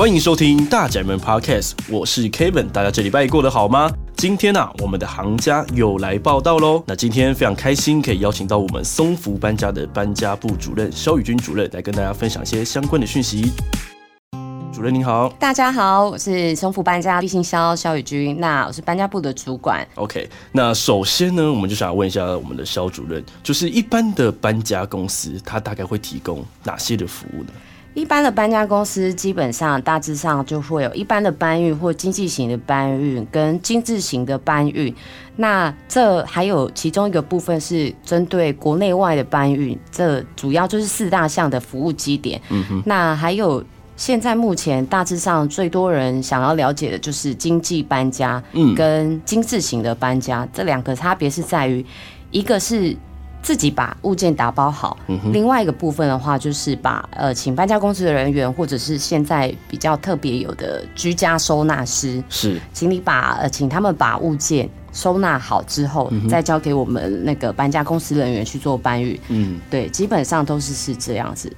欢迎收听大宅门 Podcast，我是 Kevin，大家这礼拜过得好吗？今天啊，我们的行家又来报道喽。那今天非常开心，可以邀请到我们松福搬家的搬家部主任肖宇君主任来跟大家分享一些相关的讯息。主任您好，大家好，我是松福搬家，敝姓萧萧宇君，那我是搬家部的主管。OK，那首先呢，我们就想问一下我们的肖主任，就是一般的搬家公司，它大概会提供哪些的服务呢？一般的搬家公司基本上大致上就会有一般的搬运或经济型的搬运跟精致型的搬运。那这还有其中一个部分是针对国内外的搬运，这主要就是四大项的服务基点。嗯哼。那还有现在目前大致上最多人想要了解的就是经济搬家，嗯，跟精致型的搬家，这两个差别是在于一个是。自己把物件打包好，嗯、另外一个部分的话，就是把呃，请搬家公司的人员，或者是现在比较特别有的居家收纳师，是，请你把呃，请他们把物件收纳好之后，嗯，再交给我们那个搬家公司人员去做搬运。嗯，对，基本上都是是这样子。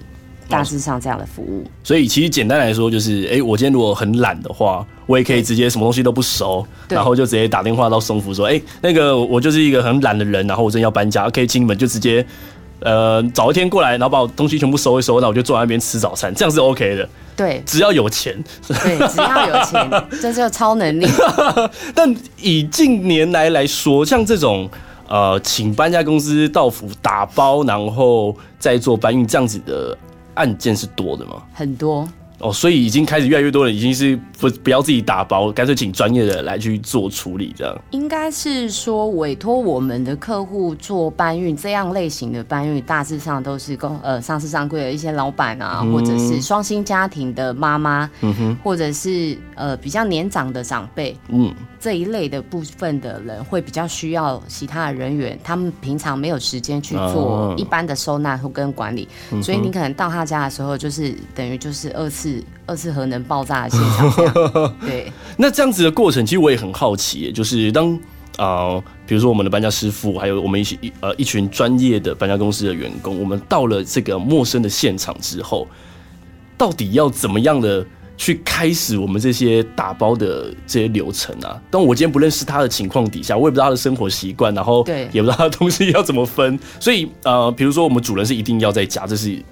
大致上这样的服务，所以其实简单来说就是，哎、欸，我今天如果很懒的话，我也可以直接什么东西都不收，然后就直接打电话到松福说，哎、欸，那个我就是一个很懒的人，然后我真的要搬家，可以请你们就直接，呃，早一天过来，然后把我东西全部收一收，那我就坐在那边吃早餐，这样是 OK 的。对，只要有钱。对，只要有钱，这就超能力。但以近年来来说，像这种呃，请搬家公司到府打包，然后再做搬运这样子的。案件是多的吗？很多。哦，所以已经开始越来越多人已经是不不要自己打包，干脆请专业的来去做处理，这样。应该是说委托我们的客户做搬运，这样类型的搬运大致上都是公呃上市上柜的一些老板啊、嗯，或者是双薪家庭的妈妈，嗯哼，或者是呃比较年长的长辈，嗯，这一类的部分的人会比较需要其他的人员，他们平常没有时间去做一般的收纳或跟管理、嗯，所以你可能到他家的时候，就是等于就是二次。二次核能爆炸的现场，对。那这样子的过程，其实我也很好奇，就是当啊、呃，比如说我们的搬家师傅，还有我们一起呃一群专业的搬家公司的员工，我们到了这个陌生的现场之后，到底要怎么样的去开始我们这些打包的这些流程啊？当我今天不认识他的情况底下，我也不知道他的生活习惯，然后对也不知道他的东西要怎么分，所以呃，比如说我们主人是一定要在家，这是。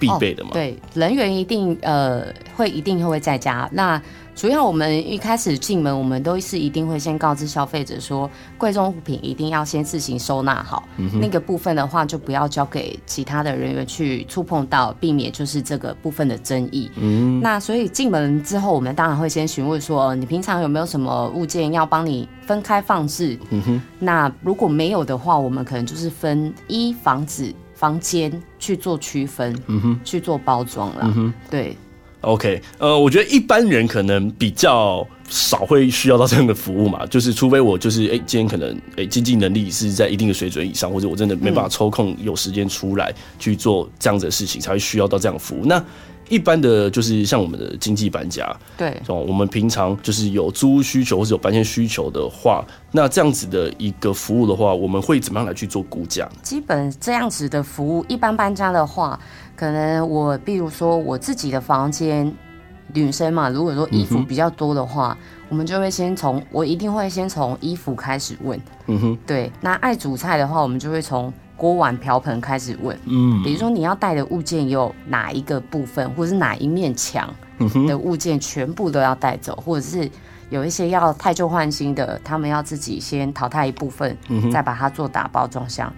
必备的嘛？对，人员一定呃会一定会在家。那主要我们一开始进门，我们都是一定会先告知消费者说，贵重物品一定要先自行收纳好。嗯。那个部分的话，就不要交给其他的人员去触碰到，避免就是这个部分的争议。嗯。那所以进门之后，我们当然会先询问说，你平常有没有什么物件要帮你分开放置？嗯哼。那如果没有的话，我们可能就是分一房子。房间去做区分，嗯哼，去做包装了，嗯哼，对，OK，呃，我觉得一般人可能比较少会需要到这样的服务嘛，就是除非我就是哎、欸，今天可能哎、欸、经济能力是在一定的水准以上，或者我真的没办法抽空有时间出来去做这样子的事情，才会需要到这样的服务。那一般的就是像我们的经济搬家，对，我们平常就是有租屋需求或者有搬迁需求的话，那这样子的一个服务的话，我们会怎么样来去做估价？基本这样子的服务，一般搬家的话，可能我比如说我自己的房间，女生嘛，如果说衣服比较多的话，嗯、我们就会先从我一定会先从衣服开始问，嗯哼，对，那爱煮菜的话，我们就会从。锅碗瓢盆开始问，嗯，比如说你要带的物件有哪一个部分，或者是哪一面墙的物件，全部都要带走，或者是有一些要太旧换新的，他们要自己先淘汰一部分，再把它做打包装箱。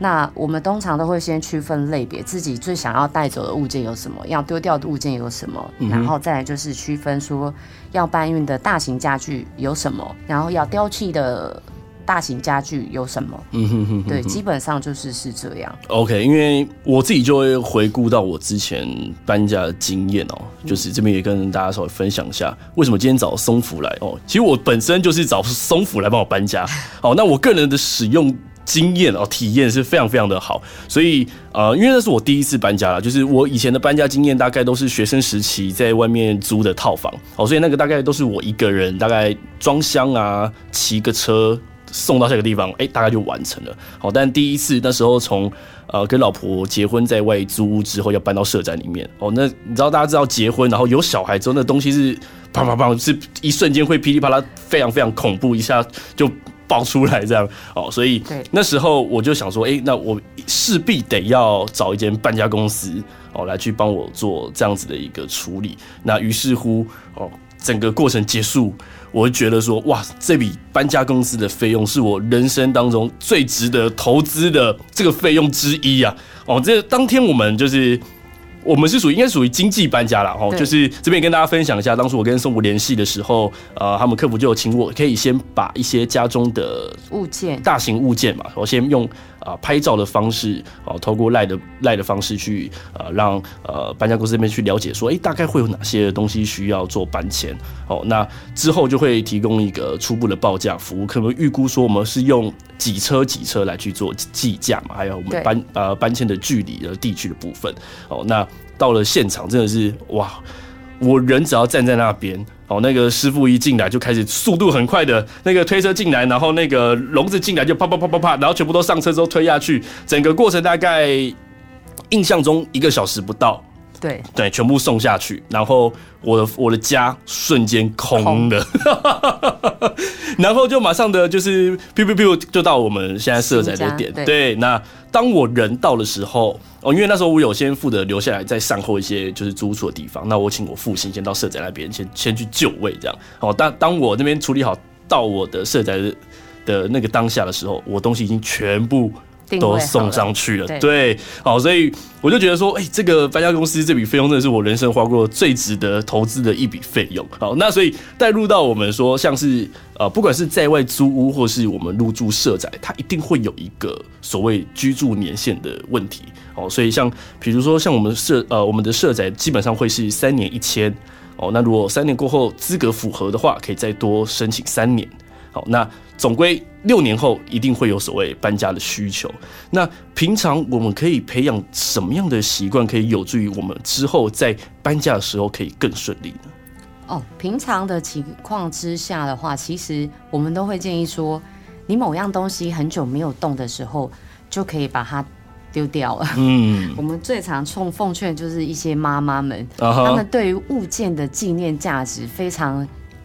那我们通常都会先区分类别，自己最想要带走的物件有什么，要丢掉的物件有什么，然后再来就是区分说要搬运的大型家具有什么，然后要丢弃的。大型家具有什么？嗯哼哼，对，基本上就是是这样。OK，因为我自己就会回顾到我之前搬家的经验哦，就是这边也跟大家稍微分享一下，为什么今天找松福来哦。其实我本身就是找松福来帮我搬家。哦，那我个人的使用经验哦，体验是非常非常的好。所以呃，因为那是我第一次搬家了，就是我以前的搬家经验大概都是学生时期在外面租的套房哦，所以那个大概都是我一个人，大概装箱啊，骑个车。送到下个地方，哎，大概就完成了。好，但第一次那时候从呃跟老婆结婚在外租屋之后，要搬到社宅里面，哦，那你知道大家知道结婚然后有小孩之后，那东西是啪啪啪，是一瞬间会噼里啪啦，非常非常恐怖，一下就爆出来这样。哦，所以那时候我就想说，哎，那我势必得要找一间搬家公司哦来去帮我做这样子的一个处理。那于是乎，哦。整个过程结束，我会觉得说，哇，这笔搬家公司的费用是我人生当中最值得投资的这个费用之一啊！哦，这当天我们就是。我们是属于应该属于经济搬家了哦，就是这边跟大家分享一下，当初我跟松果联系的时候，呃，他们客服就有请我可以先把一些家中的物件、大型物件嘛，我先用啊、呃、拍照的方式，哦，透过赖的赖的方式去呃让呃搬家公司这边去了解说，哎，大概会有哪些东西需要做搬迁哦，那之后就会提供一个初步的报价服务，可能预估说我们是用几车几车来去做计价嘛，还有我们搬呃搬迁的距离的地区的部分哦，那。到了现场，真的是哇！我人只要站在那边，哦，那个师傅一进来就开始速度很快的那个推车进来，然后那个笼子进来就啪啪啪啪啪，然后全部都上车之后推下去，整个过程大概印象中一个小时不到。对对，全部送下去，然后我的我的家瞬间空了，空 然后就马上的就是，biu biu biu 就到我们现在社宅的点。对，对，那当我人到的时候，哦，因为那时候我有先负责留下来，在善后一些就是租处的地方，那我请我父亲先到社宅那边，先先去就位这样。哦，当当我那边处理好到我的社宅的的那个当下的时候，我东西已经全部。都送上去了，对，好，所以我就觉得说，哎、欸，这个搬家公司这笔费用真的是我人生花过最值得投资的一笔费用。好，那所以带入到我们说，像是呃，不管是在外租屋或是我们入住社宅，它一定会有一个所谓居住年限的问题。哦，所以像比如说像我们社呃我们的社宅基本上会是三年一签，哦，那如果三年过后资格符合的话，可以再多申请三年。好，那总归六年后一定会有所谓搬家的需求。那平常我们可以培养什么样的习惯，可以有助于我们之后在搬家的时候可以更顺利呢？哦，平常的情况之下的话，其实我们都会建议说，你某样东西很久没有动的时候，就可以把它丢掉了。嗯，我们最常奉奉劝就是一些妈妈们，uh-huh. 他们对于物件的纪念价值非常。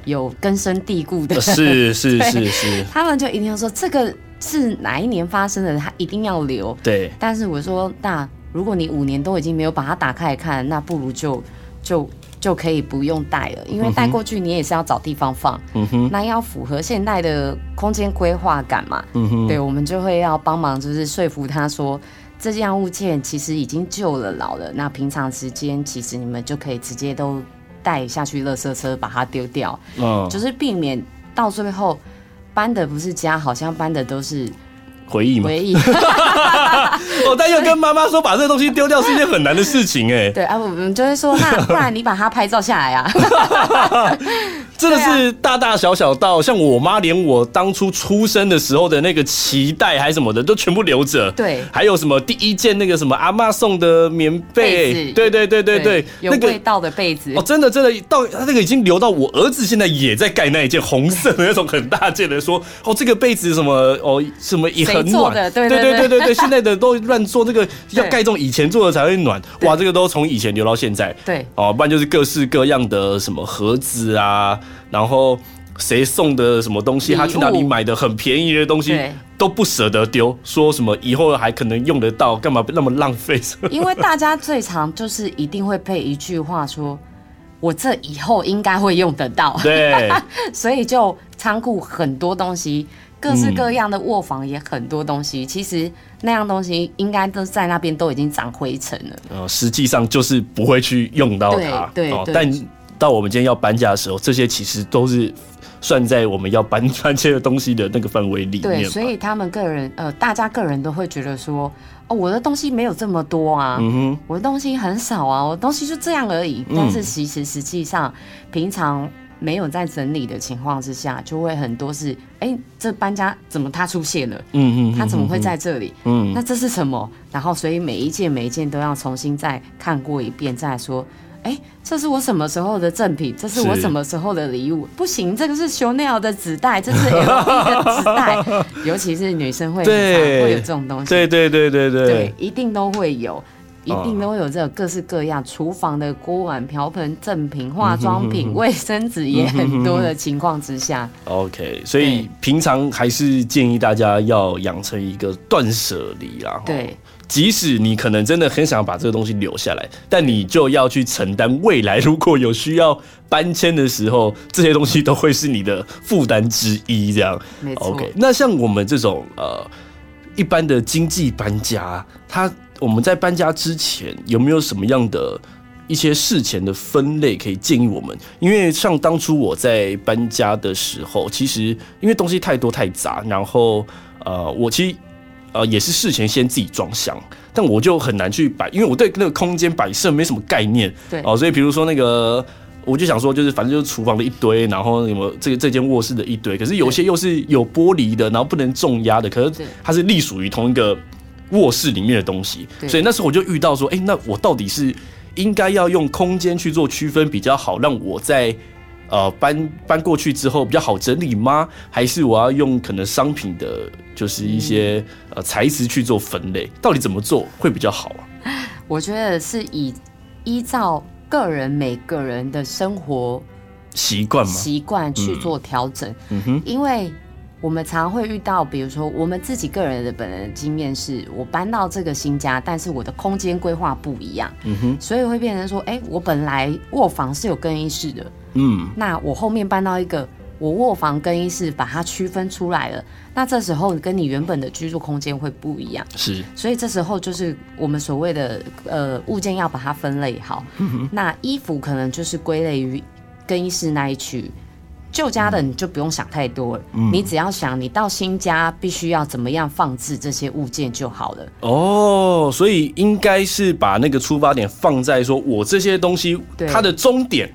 有根深蒂固的，是是 是是，他们就一定要说这个是哪一年发生的，他一定要留。对，但是我说，那如果你五年都已经没有把它打开来看，那不如就就就可以不用带了，因为带过去你也是要找地方放，嗯哼，那要符合现代的空间规划感嘛，嗯哼，对，我们就会要帮忙，就是说服他说，这件物件其实已经旧了老了，那平常时间其实你们就可以直接都。带下去，垃圾车把它丢掉，嗯，就是避免到最后搬的不是家，好像搬的都是回忆嘛。回忆。哦，但又跟妈妈说把这个东西丢掉是一件很难的事情，哎。对啊，我们就会说，那 不然你把它拍照下来啊。真的是大大小小到像我妈，连我当初出生的时候的那个脐带还是什么的，都全部留着。对，还有什么第一件那个什么阿妈送的棉被，对对对对对，有味道的被子。哦，真的真的到他那个已经留到我儿子现在也在盖那一件红色的那种很大件的，说哦这个被子什么哦什么也很暖，对对对对对，现在的都乱做那个 要盖这种以前做的才会暖，哇，这个都从以前留到现在。对，哦，不然就是各式各样的什么盒子啊。然后谁送的什么东西，他去哪里买的很便宜的东西都不舍得丢，说什么以后还可能用得到，干嘛那么浪费？因为大家最常就是一定会配一句话说：“我这以后应该会用得到。”对，所以就仓库很多东西，各式各样的卧房也很多东西。嗯、其实那样东西应该都在那边都已经长灰尘了。呃，实际上就是不会去用到它。对，但。到我们今天要搬家的时候，这些其实都是算在我们要搬 搬这些东西的那个范围里面。对，所以他们个人呃，大家个人都会觉得说，哦，我的东西没有这么多啊，我的东西很少啊，我的东西就这样而已。但是其实实际上，平常没有在整理的情况之下，就会很多是，哎，这搬家怎么他出现了？嗯嗯，他怎么会在这里？嗯，那这是什么？然后所以每一件每一件都要重新再看过一遍，再说。哎、这是我什么时候的赠品？这是我什么时候的礼物？不行，这个是 Chanel 的纸袋，这是 LV 的纸袋，尤其是女生会对会有这种东西，对对对对对，对，一定都会有。一定都会有这个各式各样厨房的锅碗瓢盆赠品、化妆品、卫生纸也很多的情况之下，OK，所以平常还是建议大家要养成一个断舍离啦。对，即使你可能真的很想把这个东西留下来，但你就要去承担未来如果有需要搬迁的时候，这些东西都会是你的负担之一。这样，OK，那像我们这种呃一般的经济搬家，它。我们在搬家之前有没有什么样的一些事前的分类可以建议我们？因为像当初我在搬家的时候，其实因为东西太多太杂，然后呃，我其实呃也是事前先自己装箱，但我就很难去摆，因为我对那个空间摆设没什么概念。对哦，所以比如说那个，我就想说，就是反正就是厨房的一堆，然后什么这个这间卧室的一堆，可是有些又是有玻璃的，然后不能重压的，可是它是隶属于同一个。卧室里面的东西，所以那时候我就遇到说，哎、欸，那我到底是应该要用空间去做区分比较好，让我在呃搬搬过去之后比较好整理吗？还是我要用可能商品的，就是一些呃材质去做分类？到底怎么做会比较好啊？我觉得是以依照个人每个人的生活习惯嘛，习惯去做调整。嗯哼，因为。我们常会遇到，比如说我们自己个人的本人的经验是，我搬到这个新家，但是我的空间规划不一样，嗯哼，所以会变成说，哎，我本来卧房是有更衣室的，嗯，那我后面搬到一个我卧房更衣室，把它区分出来了，那这时候跟你原本的居住空间会不一样，是，所以这时候就是我们所谓的呃物件要把它分类好，那衣服可能就是归类于更衣室那一区。旧家的你就不用想太多了，嗯，你只要想你到新家必须要怎么样放置这些物件就好了。哦，所以应该是把那个出发点放在说，我这些东西它的终点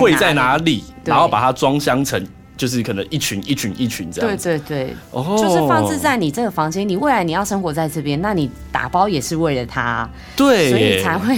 会在哪里，然后把它装箱成就是可能一群一群一群这样。对对对，哦，就是放置在你这个房间，你未来你要生活在这边，那你打包也是为了它，对，所以才会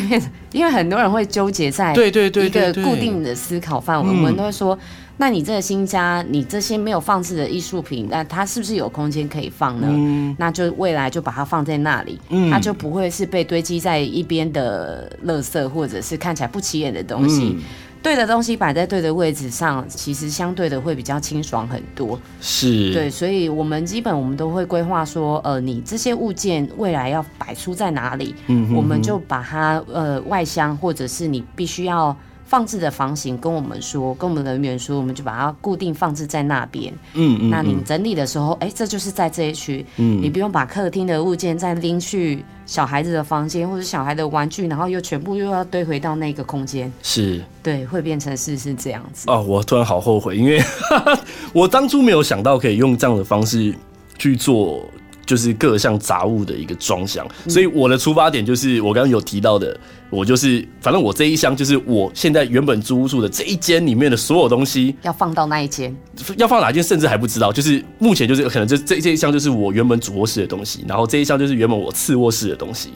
因为很多人会纠结在对对对一个固定的思考范围，我们都会说。那你这个新家，你这些没有放置的艺术品，那它是不是有空间可以放呢？嗯，那就未来就把它放在那里，嗯，它就不会是被堆积在一边的垃圾，或者是看起来不起眼的东西。嗯，对的东西摆在对的位置上，其实相对的会比较清爽很多。是，对，所以我们基本我们都会规划说，呃，你这些物件未来要摆出在哪里，嗯哼哼，我们就把它呃外箱，或者是你必须要。放置的房型跟我们说，跟我们人员说，我们就把它固定放置在那边。嗯，嗯，那你整理的时候，哎、欸，这就是在这一区。嗯，你不用把客厅的物件再拎去小孩子的房间，或者小孩的玩具，然后又全部又要堆回到那个空间。是，对，会变成是是这样子。哦，我突然好后悔，因为 我当初没有想到可以用这样的方式去做。就是各项杂物的一个装箱，所以我的出发点就是我刚刚有提到的，我就是反正我这一箱就是我现在原本租屋处的这一间里面的所有东西要放到那一间，要放哪一间？甚至还不知道，就是目前就是可能这这这一箱就是我原本主卧室的东西，然后这一箱就是原本我次卧室的东西，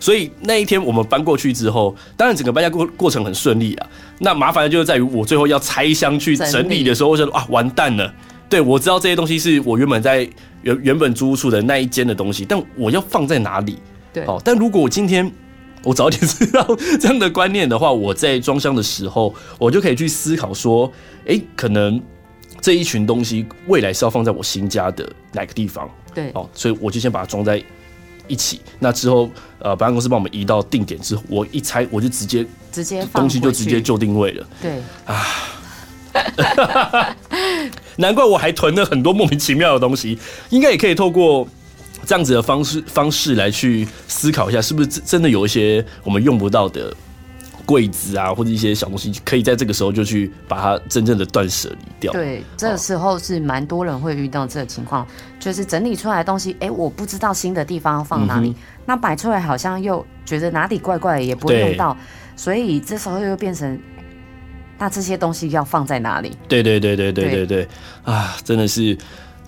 所以那一天我们搬过去之后，当然整个搬家过过程很顺利啊，那麻烦的就是在于我最后要拆箱去整理的时候，我想说啊完蛋了。对，我知道这些东西是我原本在原原本租屋处的那一间的东西，但我要放在哪里？对，哦，但如果我今天我早点知道这样的观念的话，我在装箱的时候，我就可以去思考说，哎，可能这一群东西未来是要放在我新家的哪个地方？对，哦，所以我就先把它装在一起。那之后，呃，搬家公司帮我们移到定点之后，我一拆我就直接直接东西就直接就定位了。对，啊。难怪我还囤了很多莫名其妙的东西，应该也可以透过这样子的方式方式来去思考一下，是不是真的有一些我们用不到的柜子啊，或者一些小东西，可以在这个时候就去把它真正的断舍离掉。对，这个时候是蛮多人会遇到这个情况，就是整理出来的东西，哎、欸，我不知道新的地方要放哪里，嗯、那摆出来好像又觉得哪里怪怪的，也不会用到，所以这时候又变成。那这些东西要放在哪里？对对对对对对对，啊，真的是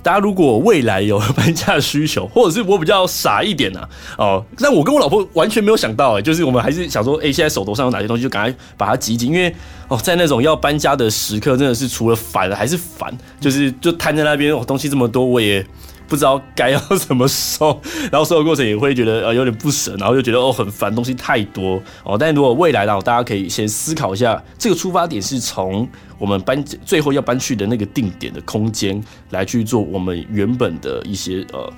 大家如果未来有 搬家的需求，或者是我比较傻一点呐、啊，哦，但我跟我老婆完全没有想到，哎，就是我们还是想说，哎，现在手头上有哪些东西，就赶快把它集紧，因为哦，在那种要搬家的时刻，真的是除了烦还是烦，就是就摊在那边，哦，东西这么多，我也。不知道该要怎么收，然后收的过程也会觉得呃有点不舍，然后就觉得哦很烦，东西太多哦。但如果未来呢，大家可以先思考一下，这个出发点是从我们搬最后要搬去的那个定点的空间来去做我们原本的一些呃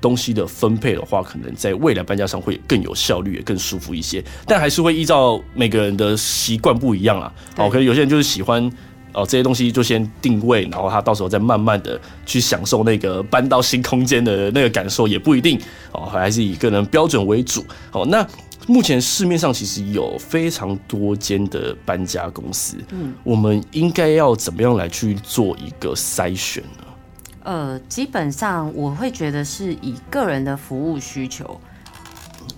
东西的分配的话，可能在未来搬家上会更有效率，也更舒服一些。但还是会依照每个人的习惯不一样啊。哦，可能有些人就是喜欢。哦，这些东西就先定位，然后他到时候再慢慢的去享受那个搬到新空间的那个感受，也不一定哦，还是以个人标准为主。好，那目前市面上其实有非常多间的搬家公司，嗯，我们应该要怎么样来去做一个筛选呢？呃，基本上我会觉得是以个人的服务需求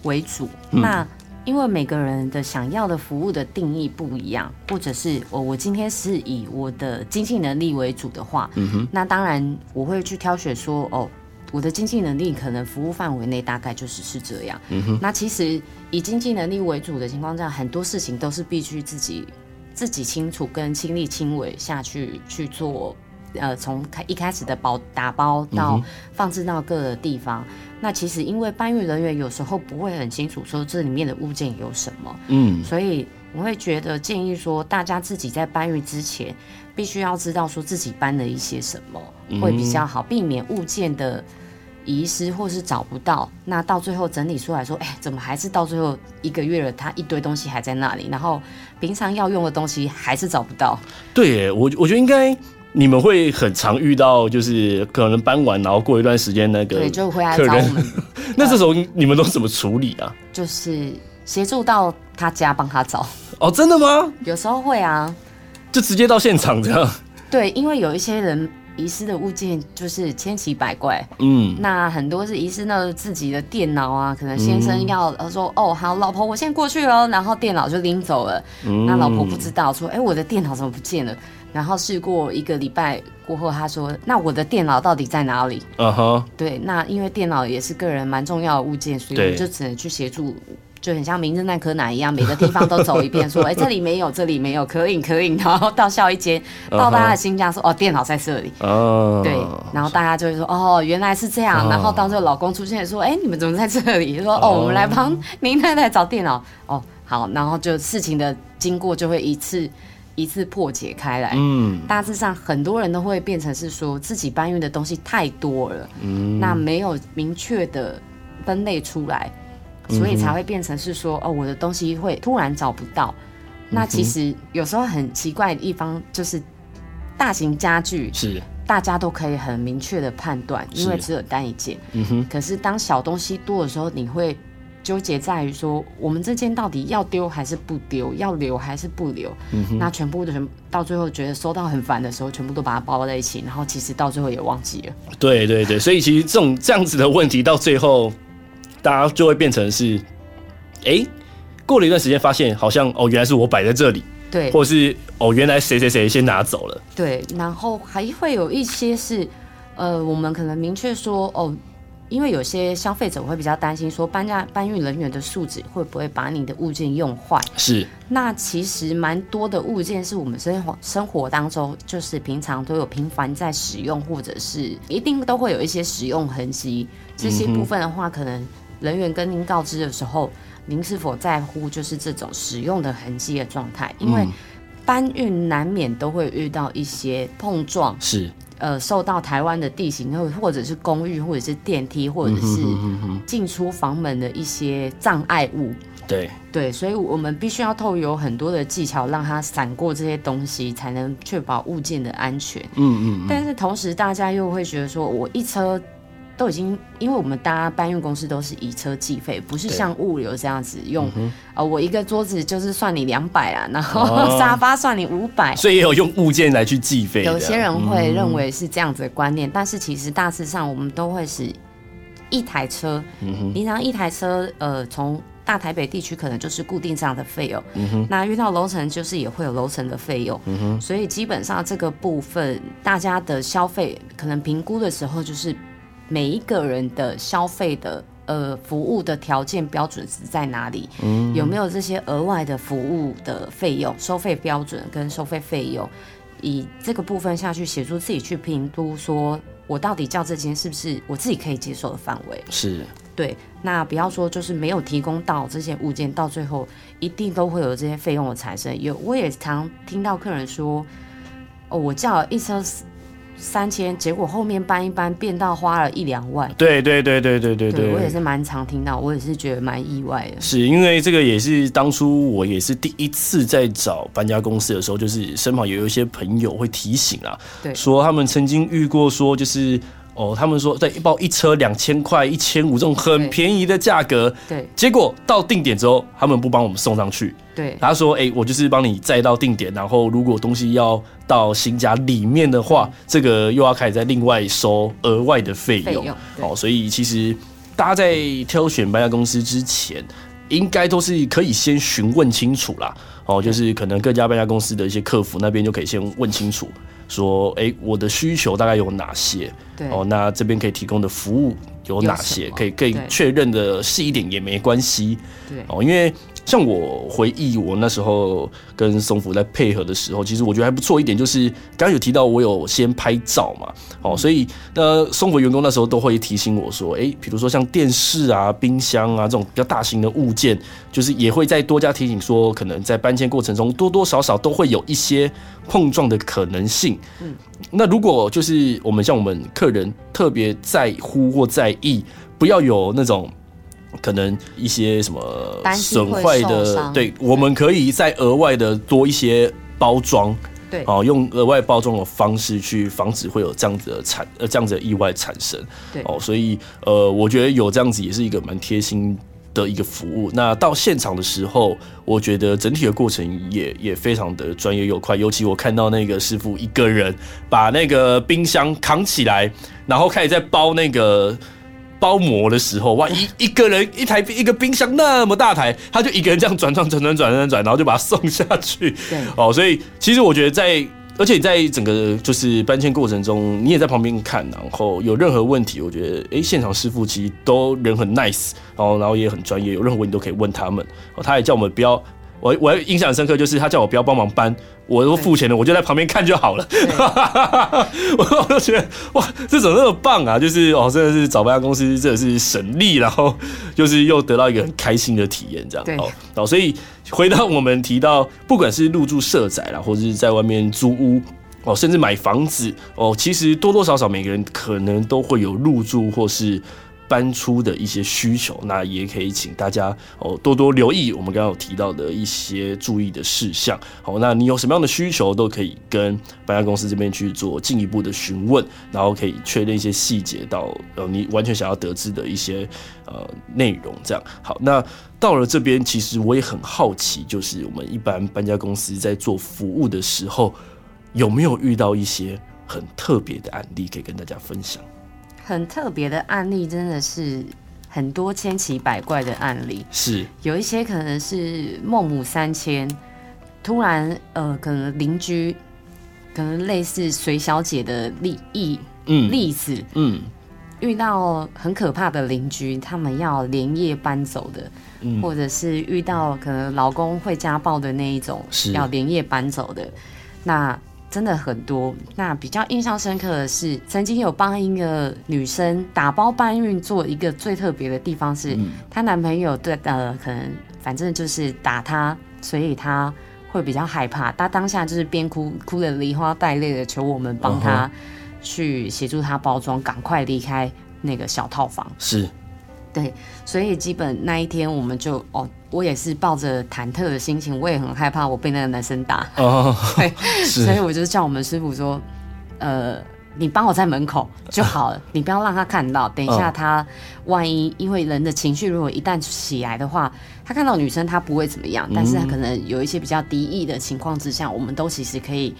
为主，嗯、那。因为每个人的想要的服务的定义不一样，或者是我我今天是以我的经济能力为主的话，嗯哼，那当然我会去挑选说，哦，我的经济能力可能服务范围内大概就是是这样，嗯哼，那其实以经济能力为主的情况下，很多事情都是必须自己自己清楚跟亲力亲为下去去做。呃，从开一开始的包打包到放置到各个地方，嗯、那其实因为搬运人员有时候不会很清楚说这里面的物件有什么，嗯，所以我会觉得建议说大家自己在搬运之前，必须要知道说自己搬了一些什么会比较好，避免物件的遗失或是找不到。那到最后整理出来说，哎，怎么还是到最后一个月了，它一堆东西还在那里，然后平常要用的东西还是找不到。对，我我觉得应该。你们会很常遇到，就是可能搬完，然后过一段时间那个对，就回来找我们。那这时候你们都怎么处理啊？就是协助到他家帮他找。哦，真的吗？有时候会啊，就直接到现场这样。对，因为有一些人遗失的物件就是千奇百怪。嗯，那很多是遗失那自己的电脑啊，可能先生要说、嗯、哦好，老婆我先过去哦，然后电脑就拎走了。嗯，那老婆不知道说，哎，我的电脑怎么不见了？然后试过一个礼拜过后，他说：“那我的电脑到底在哪里？”嗯哼，对，那因为电脑也是个人蛮重要的物件，所以我就只能去协助，就很像名侦探柯南一样，每个地方都走一遍，说：“ 哎，这里没有，这里没有，可以，可以。”然后到校一间，到大家的新家说：“ 哦，电脑在这里。”哦，对，然后大家就会说：“哦，原来是这样。”然后当这个老公出现说：“哎，你们怎么在这里？”说：“哦，我们来帮林太太找电脑。”哦，好，然后就事情的经过就会一次。一次破解开来，嗯，大致上很多人都会变成是说自己搬运的东西太多了，嗯，那没有明确的分类出来，所以才会变成是说哦，我的东西会突然找不到。那其实有时候很奇怪的地方就是，大型家具是大家都可以很明确的判断，因为只有单一件，嗯哼。可是当小东西多的时候，你会。纠结在于说，我们这件到底要丢还是不丢，要留还是不留？嗯哼、那全部的人到最后觉得收到很烦的时候，全部都把它包在一起，然后其实到最后也忘记了。对对对，所以其实这种这样子的问题，到最后大家就会变成是，哎、欸，过了一段时间发现好像哦，原来是我摆在这里，对，或者是哦，原来谁谁谁先拿走了，对，然后还会有一些是，呃，我们可能明确说哦。因为有些消费者会比较担心，说搬家搬运人员的素质会不会把你的物件用坏？是。那其实蛮多的物件是我们生活生活当中，就是平常都有频繁在使用，或者是一定都会有一些使用痕迹。这些部分的话，可能人员跟您告知的时候，您是否在乎就是这种使用的痕迹的状态？因为搬运难免都会遇到一些碰撞。是。呃，受到台湾的地形，或或者是公寓，或者是电梯，或者是进出房门的一些障碍物。对对，所以我们必须要透有很多的技巧，让它闪过这些东西，才能确保物件的安全。嗯嗯。但是同时，大家又会觉得说，我一车。都已经，因为我们大家搬运公司都是以车计费，不是像物流这样子用。嗯、呃，我一个桌子就是算你两百啊，然后、哦、沙发算你五百，所以也有用物件来去计费。有些人会认为是这样子的观念，嗯、但是其实大致上我们都会是一台车。平常一台车，呃，从大台北地区可能就是固定这样的费用，嗯，那遇到楼层就是也会有楼层的费用，嗯，所以基本上这个部分大家的消费可能评估的时候，就是每一个人的消费的呃服务的条件标准是在哪里，嗯，有没有这些额外的服务的费用收费标准跟收费费用，以这个部分下去协助自己去评估说。我到底叫这间是不是我自己可以接受的范围？是，对。那不要说就是没有提供到这些物件，到最后一定都会有这些费用的产生。有，我也常听到客人说，哦，我叫了一车。三千，结果后面搬一搬变到花了一两万。对对对对对对对，我也是蛮常听到，我也是觉得蛮意外的。是因为这个也是当初我也是第一次在找搬家公司的时候，就是身旁有一些朋友会提醒啊，对，说他们曾经遇过说就是。哦，他们说在一包一车两千块、一千五这种很便宜的价格，对，结果到定点之后，他们不帮我们送上去，对，他说，哎、欸，我就是帮你载到定点，然后如果东西要到新家里面的话，这个又要开始再另外收额外的费用，哦，所以其实大家在挑选搬家公司之前，应该都是可以先询问清楚啦，哦，就是可能各家搬家公司的一些客服那边就可以先问清楚。说，哎、欸，我的需求大概有哪些？对，哦，那这边可以提供的服务有哪些？可以可以确认的细一点也没关系。对，哦，因为。像我回忆，我那时候跟松福在配合的时候，其实我觉得还不错一点，就是刚刚有提到我有先拍照嘛，哦，所以那松福员工那时候都会提醒我说，哎，比如说像电视啊、冰箱啊这种比较大型的物件，就是也会再多加提醒说，可能在搬迁过程中多多少少都会有一些碰撞的可能性。嗯，那如果就是我们像我们客人特别在乎或在意，不要有那种。可能一些什么损坏的，对，我们可以再额外的多一些包装，对，哦，用额外包装的方式去防止会有这样子的产呃这样子的意外产生，对，哦，所以呃，我觉得有这样子也是一个蛮贴心的一个服务。那到现场的时候，我觉得整体的过程也也非常的专业又快，尤其我看到那个师傅一个人把那个冰箱扛起来，然后开始在包那个。包膜的时候，哇，一一个人一台一个冰箱那么大台，他就一个人这样转转转转转转转，然后就把它送下去。对，哦，所以其实我觉得在，而且在整个就是搬迁过程中，你也在旁边看，然后有任何问题，我觉得，哎，现场师傅其实都人很 nice，然后然后也很专业，有任何问题都可以问他们。哦，他也叫我们不要。我我印象很深刻，就是他叫我不要帮忙搬，我都付钱了，我就在旁边看就好了。我我就觉得哇，这怎么那么棒啊！就是哦，真的是找搬家公司，真的是省力，然后就是又得到一个很开心的体验，这样。哦，哦，所以回到我们提到，不管是入住社宅啦，或者是在外面租屋哦，甚至买房子哦，其实多多少少每个人可能都会有入住或是。搬出的一些需求，那也可以请大家哦多多留意我们刚刚有提到的一些注意的事项。好，那你有什么样的需求，都可以跟搬家公司这边去做进一步的询问，然后可以确认一些细节到呃你完全想要得知的一些呃内容。这样好，那到了这边，其实我也很好奇，就是我们一般搬家公司在做服务的时候，有没有遇到一些很特别的案例可以跟大家分享？很特别的案例，真的是很多千奇百怪的案例。是有一些可能是孟母三迁，突然呃，可能邻居，可能类似隋小姐的例例嗯例子嗯，遇到很可怕的邻居，他们要连夜搬走的，嗯，或者是遇到可能老公会家暴的那一种，是要连夜搬走的，那。真的很多，那比较印象深刻的是，曾经有帮一个女生打包搬运，做一个最特别的地方是，她、嗯、男朋友对呃，可能反正就是打她，所以她会比较害怕。她当下就是边哭哭的梨花带泪的求我们帮她去协助她包装，赶快离开那个小套房。是。对，所以基本那一天我们就哦，我也是抱着忐忑的心情，我也很害怕我被那个男生打。哦，对，所以我就叫我们师傅说，呃，你帮我在门口就好了，你不要让他看到。等一下他万一因为人的情绪如果一旦起来的话，他看到女生他不会怎么样，但是他可能有一些比较敌意的情况之下，我们都其实可以。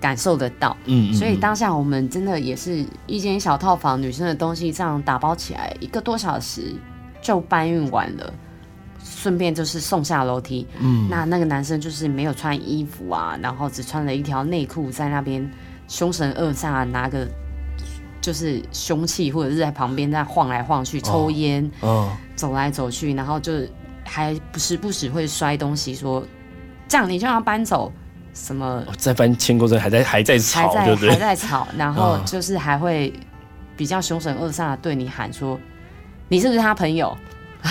感受得到，嗯，所以当下我们真的也是一间小套房，女生的东西这样打包起来，一个多小时就搬运完了。顺便就是送下楼梯。嗯，那那个男生就是没有穿衣服啊，然后只穿了一条内裤在那边凶神恶煞拿个就是凶器，或者是在旁边在晃来晃去抽烟，哦，走来走去，然后就还不时不时会摔东西，说这样你就要搬走。什么在搬迁过程还在还在吵，还在对不对？还在吵，然后就是还会比较凶神恶煞的对你喊说：“你是不是他朋友？”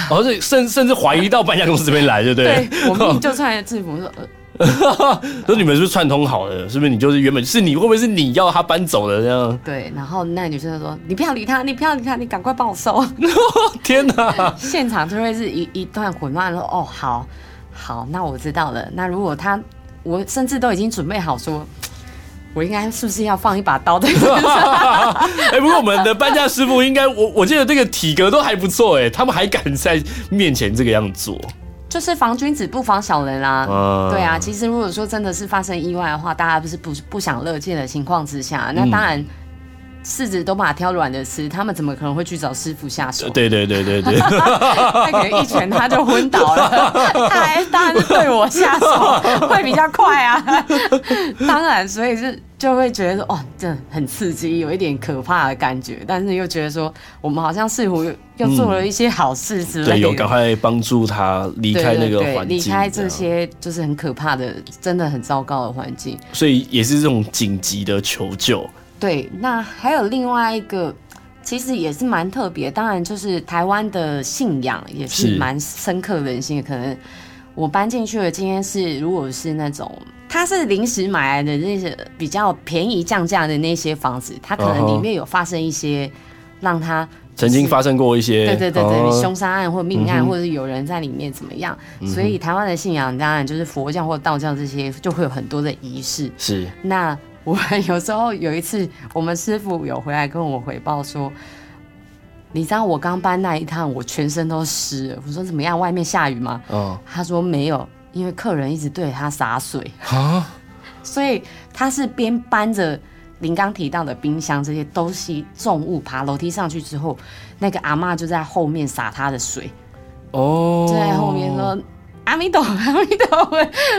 哦，是甚甚至怀疑到搬家公司这边来，对不对？对，我们就穿制服说：“ 说你们是不是串通好的？是不是你就是原本是你？会不会是你要他搬走的这样？”对，然后那女生就说：“你不要理他，你不要理他，你赶快帮我收。”天哪！现场就会是一一段混乱，说：“哦，好好，那我知道了。那如果他……”我甚至都已经准备好说，我应该是不是要放一把刀在身上？哎、欸，不过我们的搬家师傅应该，我我记得这个体格都还不错哎，他们还敢在面前这个样子做，就是防君子不防小人啊。嗯、对啊，其实如果说真的是发生意外的话，大家不是不不想乐见的情况之下，那当然。嗯柿子都把它挑软的吃，他们怎么可能会去找师傅下手？对对对对对，他可能一拳他就昏倒了，他还当然是对我下手 会比较快啊。当然，所以是就会觉得说，哦，这很刺激，有一点可怕的感觉，但是又觉得说，我们好像似乎又做了一些好事之类的，对，有赶快帮助他离开那个环境，离开这些就是很可怕的，真的很糟糕的环境。所以也是这种紧急的求救。对，那还有另外一个，其实也是蛮特别。当然，就是台湾的信仰也是蛮深刻人心的。可能我搬进去的今天是，如果是那种他是临时买来的那些比较便宜降价的那些房子，他可能里面有发生一些让他 曾经发生过一些对对对对凶杀案或命案，或者是有人在里面怎么样。所以台湾的信仰当然就是佛教或道教这些，就会有很多的仪式。是那。我有时候有一次，我们师傅有回来跟我回报说，你知道我刚搬那一趟，我全身都湿了。我说怎么样？外面下雨吗？哦，他说没有，因为客人一直对他洒水啊，所以他是边搬着您刚提到的冰箱这些东西重物爬楼梯上去之后，那个阿妈就在后面洒他的水哦，就在后面说。阿弥陀，阿弥陀佛，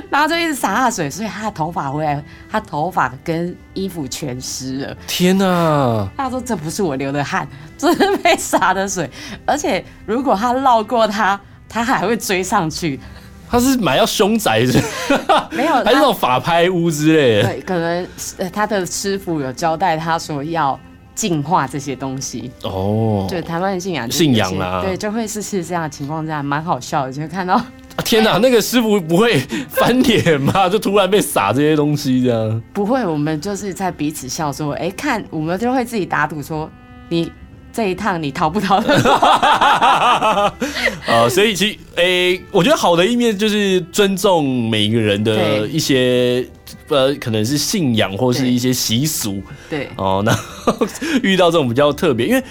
然后就一直洒下水，所以他的头发回来，他头发跟衣服全湿了。天哪！他说这不是我流的汗，这是被洒的水。而且如果他绕过他，他还会追上去。他是买要凶宅是？没有，还是那种法拍屋之类的。对，可能他的师傅有交代他说要净化这些东西。哦，对，台湾的信仰信仰啊，对，就会是是这样的情况下蛮好笑的，就会看到。天哪，那个师傅不会翻脸吗？就突然被撒这些东西这样？不会，我们就是在彼此笑说，哎、欸，看我们就会自己打赌说，你这一趟你逃不逃得过？啊、呃，所以其实，哎、欸，我觉得好的一面就是尊重每一个人的一些呃，可能是信仰或是一些习俗。对，哦，那 遇到这种比较特别，因为。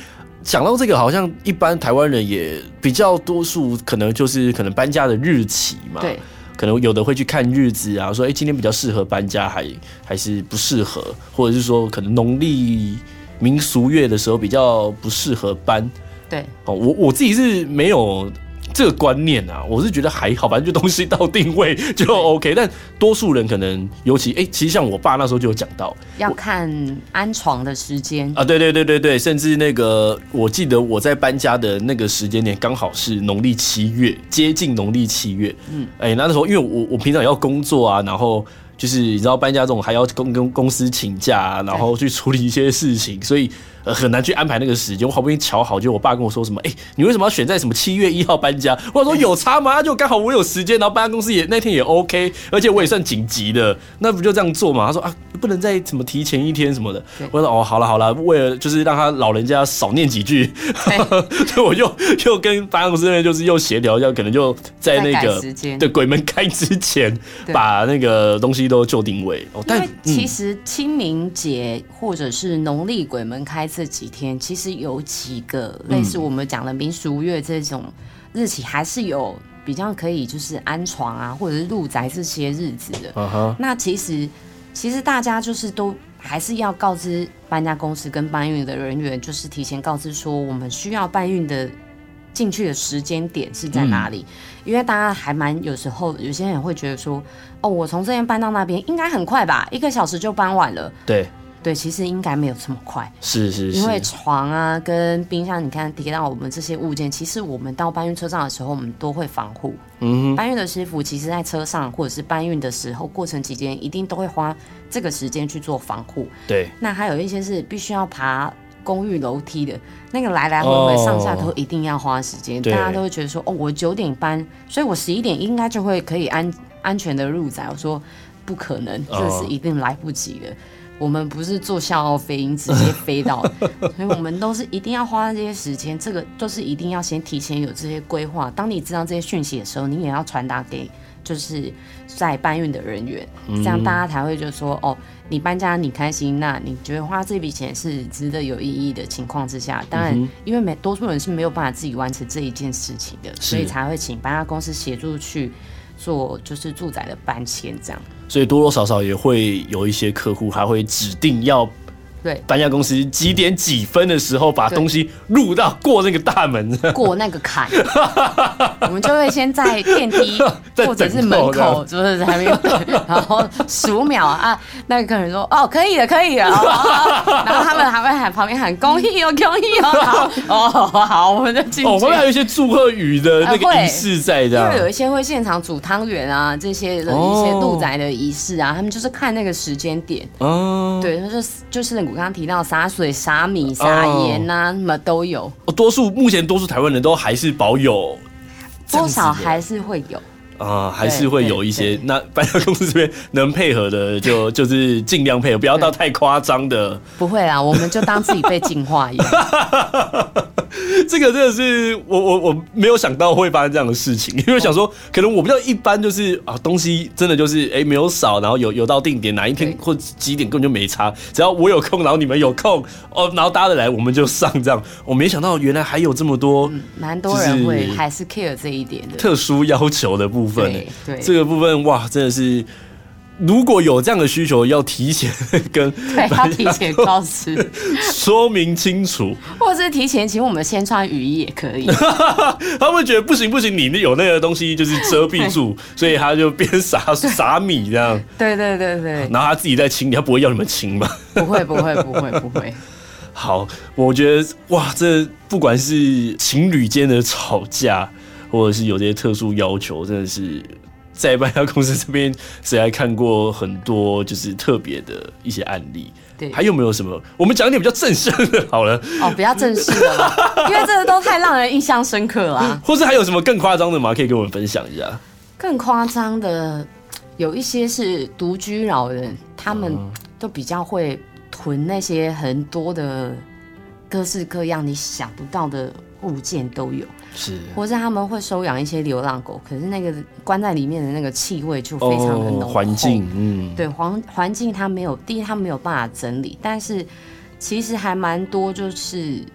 讲到这个，好像一般台湾人也比较多数，可能就是可能搬家的日期嘛，对，可能有的会去看日子啊，说哎、欸，今天比较适合搬家，还还是不适合，或者是说可能农历民俗月的时候比较不适合搬，对，哦，我我自己是没有。这个观念啊，我是觉得还好，反正就东西到定位就 OK。但多数人可能，尤其哎，其实像我爸那时候就有讲到，要看安床的时间啊，对对对对对，甚至那个我记得我在搬家的那个时间点，刚好是农历七月，接近农历七月。嗯，哎，那时候因为我我平常也要工作啊，然后就是你知道搬家这种还要跟跟公司请假啊，然后去处理一些事情，所以。呃，很难去安排那个时间，我好不容易瞧好，就我爸跟我说什么，哎、欸，你为什么要选在什么七月一号搬家？我说有差吗？就刚好我有时间，然后搬家公司也那天也 OK，而且我也算紧急的，那不就这样做嘛？他说啊，不能再怎么提前一天什么的。我说哦，好了好了，为了就是让他老人家少念几句，所以我就又跟搬家公司那边就是又协调一下，可能就在那个对鬼门开之前把那个东西都就定位。哦，但其实清明节或者是农历鬼门开。这几天其实有几个类似我们讲的民俗月这种日期，还是有比较可以就是安床啊，或者是入宅这些日子的。Uh huh. 那其实其实大家就是都还是要告知搬家公司跟搬运的人员，就是提前告知说我们需要搬运的进去的时间点是在哪里？嗯、因为大家还蛮有时候有些人会觉得说，哦，我从这边搬到那边应该很快吧，一个小时就搬完了。对。对，其实应该没有这么快，是是是，因为床啊跟冰箱，你看提到我们这些物件，其实我们到搬运车上的时候，我们都会防护。嗯哼，搬运的师傅其实在车上或者是搬运的时候过程期间，一定都会花这个时间去做防护。对，那还有一些是必须要爬公寓楼梯的，那个来来回回上下都一定要花时间。大家都会觉得说，哦，我九点搬，所以我十一点应该就会可以安安全的入宅。我说不可能，这是一定来不及的。我们不是做笑傲飞鹰直接飞到，所以我们都是一定要花这些时间，这个都是一定要先提前有这些规划。当你知道这些讯息的时候，你也要传达给就是在搬运的人员，这样大家才会就说哦，你搬家你开心，那你觉得花这笔钱是值得有意义的情况之下，当然因为每多数人是没有办法自己完成这一件事情的，所以才会请搬家公司协助去。做就是住宅的搬迁这样，所以多多少少也会有一些客户还会指定要。对，搬家公司几点几分的时候把东西入到过那个大门，过那个坎，我们就会先在电梯 或者是门口，是不是还没有，然后数秒啊，那个客人说哦可以了可以了，然后他们还会喊旁边喊恭喜哦恭喜哦，哦好我们就进去。哦，后面还有一些祝贺语的那个仪式在这样，就有一些会现场煮汤圆啊这些的一些入宅的仪式啊，他们就是看那个时间点，哦，对，就是就是刚刚提到洒水、洒米、洒盐呐，什么都有。哦，多数目前多数台湾人都还是保有，多少还是会有。啊，还是会有一些。那搬家公司这边能配合的就，就就是尽量配合，不要到太夸张的。不会啦，我们就当自己被净化一样。这个真的是我我我没有想到会发生这样的事情，因为想说可能我比较一般，就是啊东西真的就是哎、欸、没有少，然后有有到定点，哪一天或几点根本就没差，只要我有空，然后你们有空哦，然后搭得来我们就上这样。我没想到原来还有这么多，蛮、嗯、多人会还是 care 这一点的特殊要求的部分。对，对这个部分哇，真的是。如果有这样的需求，要提前跟 对，要提前告知，说明清楚，或者是提前请我们先穿雨衣也可以。他们觉得不行不行，你有那个东西就是遮蔽住，所以他就边撒撒米这样。对对对对。然后他自己在清理，他不会要你们清吧？不会不会不会不会。好，我觉得哇，这不管是情侣间的吵架，或者是有这些特殊要求，真的是。在搬家公司这边，谁还看过很多就是特别的一些案例？对，还有没有什么？我们讲一点比较正式的，好了。哦，比较正式的，因为这个都太让人印象深刻了啊。或是还有什么更夸张的吗？可以跟我们分享一下。更夸张的，有一些是独居老人，他们都比较会囤那些很多的各式各样你想不到的物件都有。是，或者他们会收养一些流浪狗，可是那个关在里面的那个气味就非常的浓厚。环境，嗯，对，环环境它没有，第一它没有办法整理，但是其实还蛮多，就是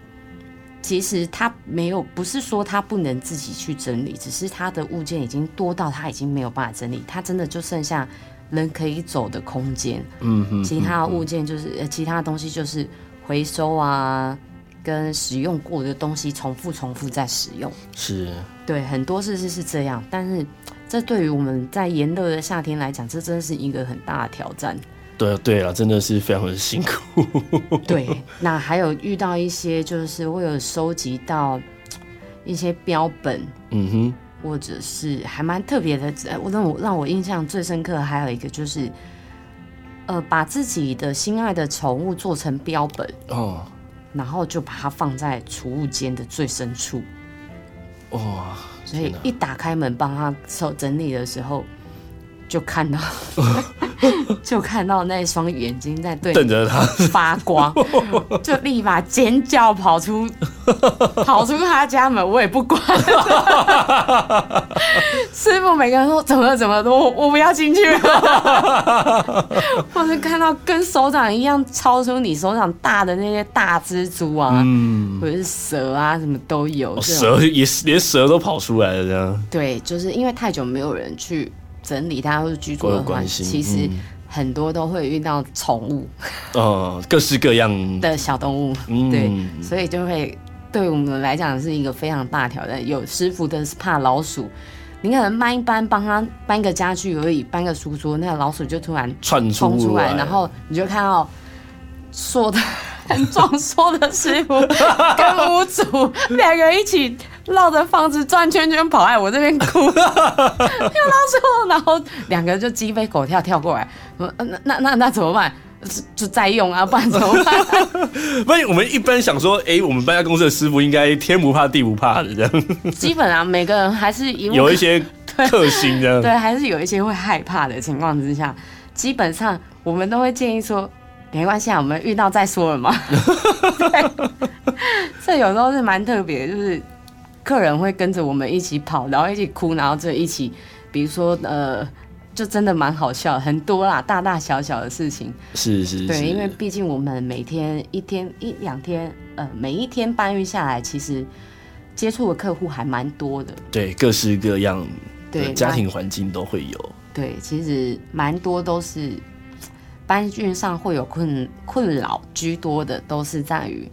其实它没有，不是说它不能自己去整理，只是它的物件已经多到它已经没有办法整理，它真的就剩下人可以走的空间。嗯哼，其他的物件就是呃，其他的东西就是回收啊。跟使用过的东西重复、重复再使用，是对很多事是是这样，但是这对于我们在炎热的夏天来讲，这真的是一个很大的挑战。对对啊，真的是非常的辛苦。对，那还有遇到一些，就是会有收集到一些标本，嗯哼，或者是还蛮特别的。我让我让我印象最深刻还有一个就是，呃，把自己的心爱的宠物做成标本哦。然后就把它放在储物间的最深处，哇！所以一打开门帮他收整理的时候，就看到，就看到那双眼睛在对瞪着他发光，就立马尖叫跑出，跑出他家门，我也不管。师傅每个人说怎么怎么我我不要进去，或者看到跟手掌一样超出你手掌大的那些大蜘蛛啊，嗯、或者是蛇啊，什么都有，蛇也连蛇都跑出来了这样。对，就是因为太久没有人去。整理它或者居住的关系，其实很多都会遇到宠物，哦、嗯呃，各式各样。的小动物，嗯、对，所以就会对我们来讲是一个非常大挑战。有师傅的是怕老鼠，你可能搬一搬，帮他搬个家具而已，搬个书桌，那个老鼠就突然窜出，出来，然后你就看到说的 很壮硕的师傅 跟屋主两个人一起绕着房子转圈圈跑来我这边哭，有老鼠，然后两个人就鸡飞狗跳跳过来，说那那那那怎么办？就再用啊，不然怎么办？不然我们一般想说，哎、欸，我们搬家公司的师傅应该天不怕地不怕的这样。基本啊每个人还是有一些特性这样对，对，还是有一些会害怕的情况之下，基本上我们都会建议说，没关系啊，我们遇到再说了嘛。这有时候是蛮特别，就是客人会跟着我们一起跑，然后一起哭，然后就一起，比如说呃。就真的蛮好笑，很多啦，大大小小的事情。是是是。对，因为毕竟我们每天一天一两天，呃，每一天搬运下来，其实接触的客户还蛮多的。对，各式各样的家庭环境都会有。对，其实蛮多都是搬运上会有困困扰居多的，都是在于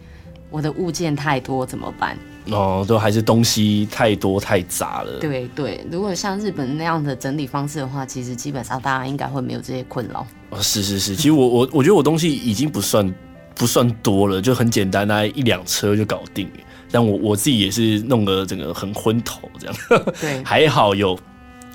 我的物件太多怎么办？哦，都还是东西太多太杂了。对对，如果像日本那样的整理方式的话，其实基本上大家应该会没有这些困扰。哦，是是是，其实我我我觉得我东西已经不算不算多了，就很简单，大概一辆车就搞定。但我我自己也是弄得整个很昏头这样。对，还好有。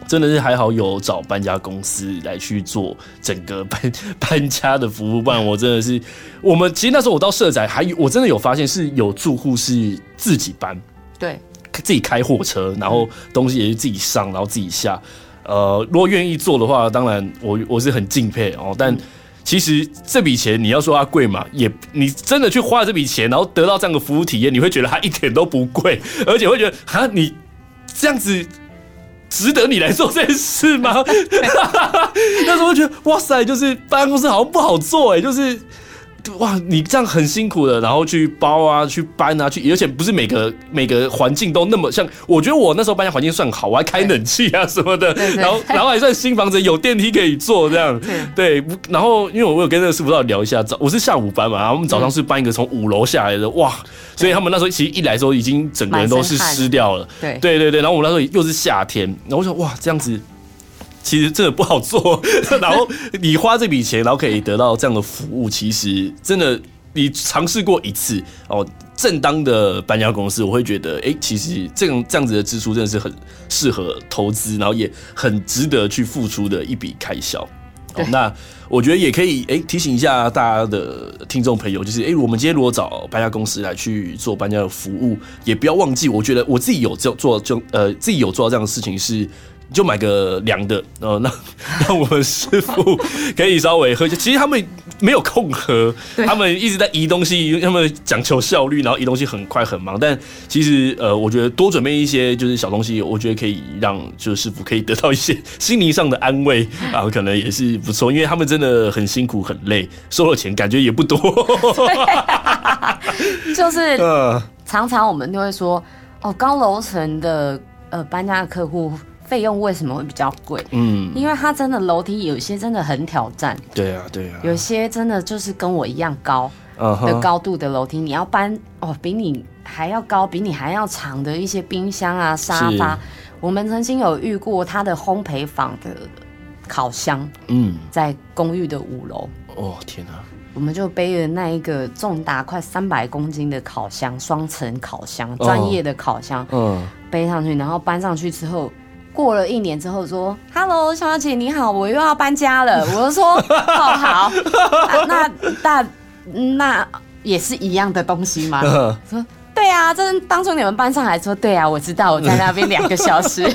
真的是还好有找搬家公司来去做整个 搬搬家的服务，不然我真的是，我们其实那时候我到社宅还有我真的有发现是有住户是自己搬，对，自己开货车，然后东西也是自己上，然后自己下。呃，如果愿意做的话，当然我我是很敬佩哦。但其实这笔钱你要说它贵嘛，也你真的去花了这笔钱，然后得到这样的服务体验，你会觉得它一点都不贵，而且会觉得啊，你这样子。值得你来做这件事吗？那时候觉得哇塞，就是办公室好像不好做哎、就是。哇，你这样很辛苦的，然后去包啊，去搬啊，去，而且不是每个每个环境都那么像。我觉得我那时候搬家环境算好，我还开冷气啊什么的，然后 然后还算新房子，有电梯可以坐这样。对，然后因为我有跟那个师傅要聊一下，早我是下午搬嘛，然后我们早上是搬一个从五楼下来的，哇，所以他们那时候其实一来的时候已经整个人都是湿掉了。对对对对，然后我们那时候又是夏天，然后我想哇，这样子。其实真的不好做，然后你花这笔钱，然后可以得到这样的服务，其实真的你尝试过一次哦，正当的搬家公司，我会觉得，哎，其实这种这样子的支出真的是很适合投资，然后也很值得去付出的一笔开销。哦，那我觉得也可以，哎，提醒一下大家的听众朋友，就是，哎，我们今天如果找搬家公司来去做搬家的服务，也不要忘记，我觉得我自己有做做就呃，自己有做到这样的事情是。就买个凉的，呃，那 让我们师傅可以稍微喝一下。其实他们没有空喝，他们一直在移东西，他们讲求效率，然后移东西很快很忙。但其实，呃，我觉得多准备一些就是小东西，我觉得可以让就是师傅可以得到一些心灵上的安慰 啊，可能也是不错。因为他们真的很辛苦很累，收了钱感觉也不多。就是，呃，常常我们就会说，哦，高楼层的呃搬家的客户。费用为什么会比较贵？嗯，因为它真的楼梯有些真的很挑战。对啊，对啊。有些真的就是跟我一样高的高度的楼梯，你要搬哦，比你还要高、比你还要长的一些冰箱啊、沙发。我们曾经有遇过它的烘焙坊的烤箱，嗯，在公寓的五楼。哦，天哪！我们就背着那一个重达快三百公斤的烤箱，双层烤箱，专业的烤箱，嗯，背上去，然后搬上去之后。过了一年之后说：“Hello，小姐你好，我又要搬家了。”我就说：“哦，好，那那那也是一样的东西吗？”说。对啊，这当初你们搬上来说，对啊，我知道我在那边两个小时，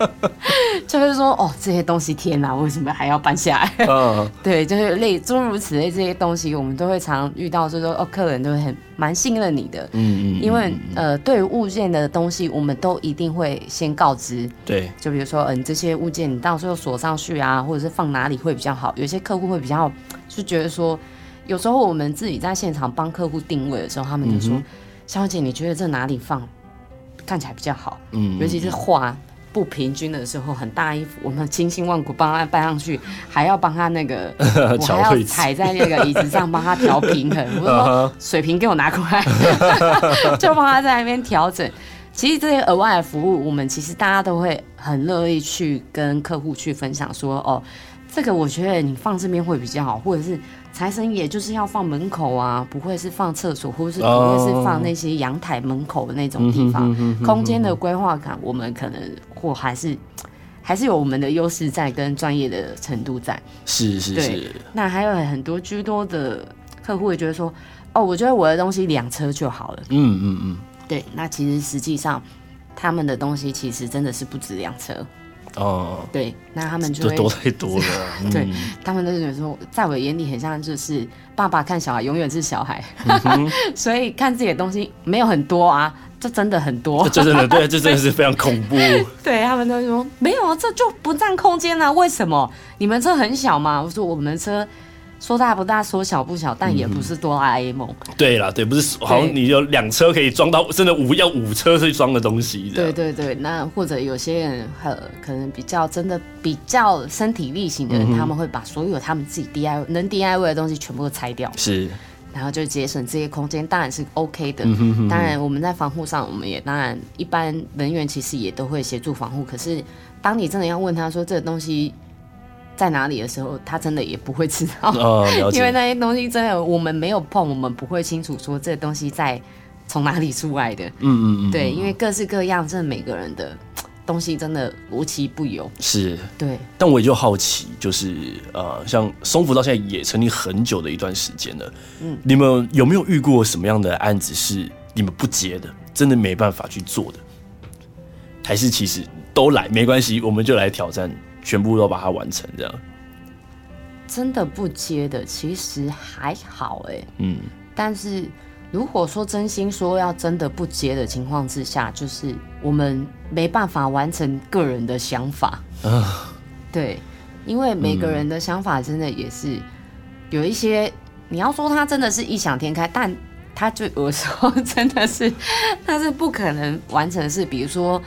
就是说哦，这些东西天哪，为什么还要搬下来？嗯，对，就是类诸如此类这些东西，我们都会常遇到，就是说哦，客人都会很蛮信任你的，嗯嗯，因为呃，对于物件的东西，我们都一定会先告知，对，就比如说嗯，这些物件你到时候锁上去啊，或者是放哪里会比较好？有些客户会比较就觉得说，有时候我们自己在现场帮客户定位的时候，他们就说。小姐，你觉得这哪里放看起来比较好？嗯，尤其是画不平均的时候，很大衣服，我们千辛万苦帮他搬上去，还要帮他那个，我还要踩在那个椅子上帮他调平衡。我说 水平给我拿过来，就帮他在那边调整。其实这些额外的服务，我们其实大家都会很乐意去跟客户去分享说，哦，这个我觉得你放这边会比较好，或者是。财神爷就是要放门口啊，不会是放厕所，或是不会是放那些阳台门口的那种地方。Oh. 空间的规划感，我们可能或还是还是有我们的优势在，跟专业的程度在。是是是。那还有很多居多的客户会觉得说，哦，我觉得我的东西两车就好了。嗯嗯嗯。对，那其实实际上他们的东西其实真的是不止两车。哦，对，那他们就会多太多了。对、嗯、他们都觉得说，在我眼里很像就是爸爸看小孩永远是小孩，嗯、所以看自己的东西没有很多啊，这真的很多，这真的对，这真的是非常恐怖。对他们都说没有啊，这就不占空间啊，为什么？你们车很小嘛？我说我们车。说大不大，说小不小，但也不是哆啦 A 梦。对啦，对，不是好像你有两车可以装到，真的五要五车去装的东西。对对对，那或者有些人很可能比较真的比较身体力行的人，嗯、他们会把所有他们自己 DIY 能 DIY 的东西全部都拆掉，是，然后就节省这些空间，当然是 OK 的。嗯、哼哼当然我们在防护上，我们也当然一般人员其实也都会协助防护。可是当你真的要问他说这个东西。在哪里的时候，他真的也不会知道，哦、因为那些东西真的我们没有碰，我们不会清楚说这个东西在从哪里出来的。嗯嗯嗯，对，因为各式各样，真的每个人的东西真的无奇不有。是，对。但我也就好奇，就是呃，像松福到现在也成立很久的一段时间了，嗯，你们有没有遇过什么样的案子是你们不接的，真的没办法去做的？还是其实都来没关系，我们就来挑战。全部都把它完成，这样真的不接的，其实还好哎。嗯，但是如果说真心说要真的不接的情况之下，就是我们没办法完成个人的想法。啊，对，因为每个人的想法真的也是有一些，你要说他真的是异想天开，但他就有时候真的是他是不可能完成的事，比如说。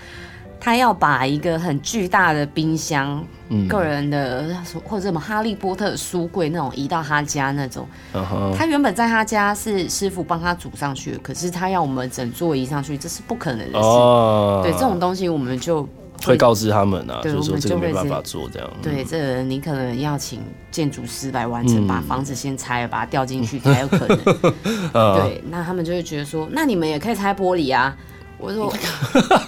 他要把一个很巨大的冰箱，嗯、个人的或者什么哈利波特书柜那种移到他家那种，他原本在他家是师傅帮他组上去的，可是他要我们整座移上去，这是不可能的事。哦、对，这种东西我们就会，会告知他们啊，对，就是说这个没办法做这样。对，这个你可能要请建筑师来完成，嗯、把房子先拆了，把它吊进去才有可能。嗯、对，那他们就会觉得说，那你们也可以拆玻璃啊。我说，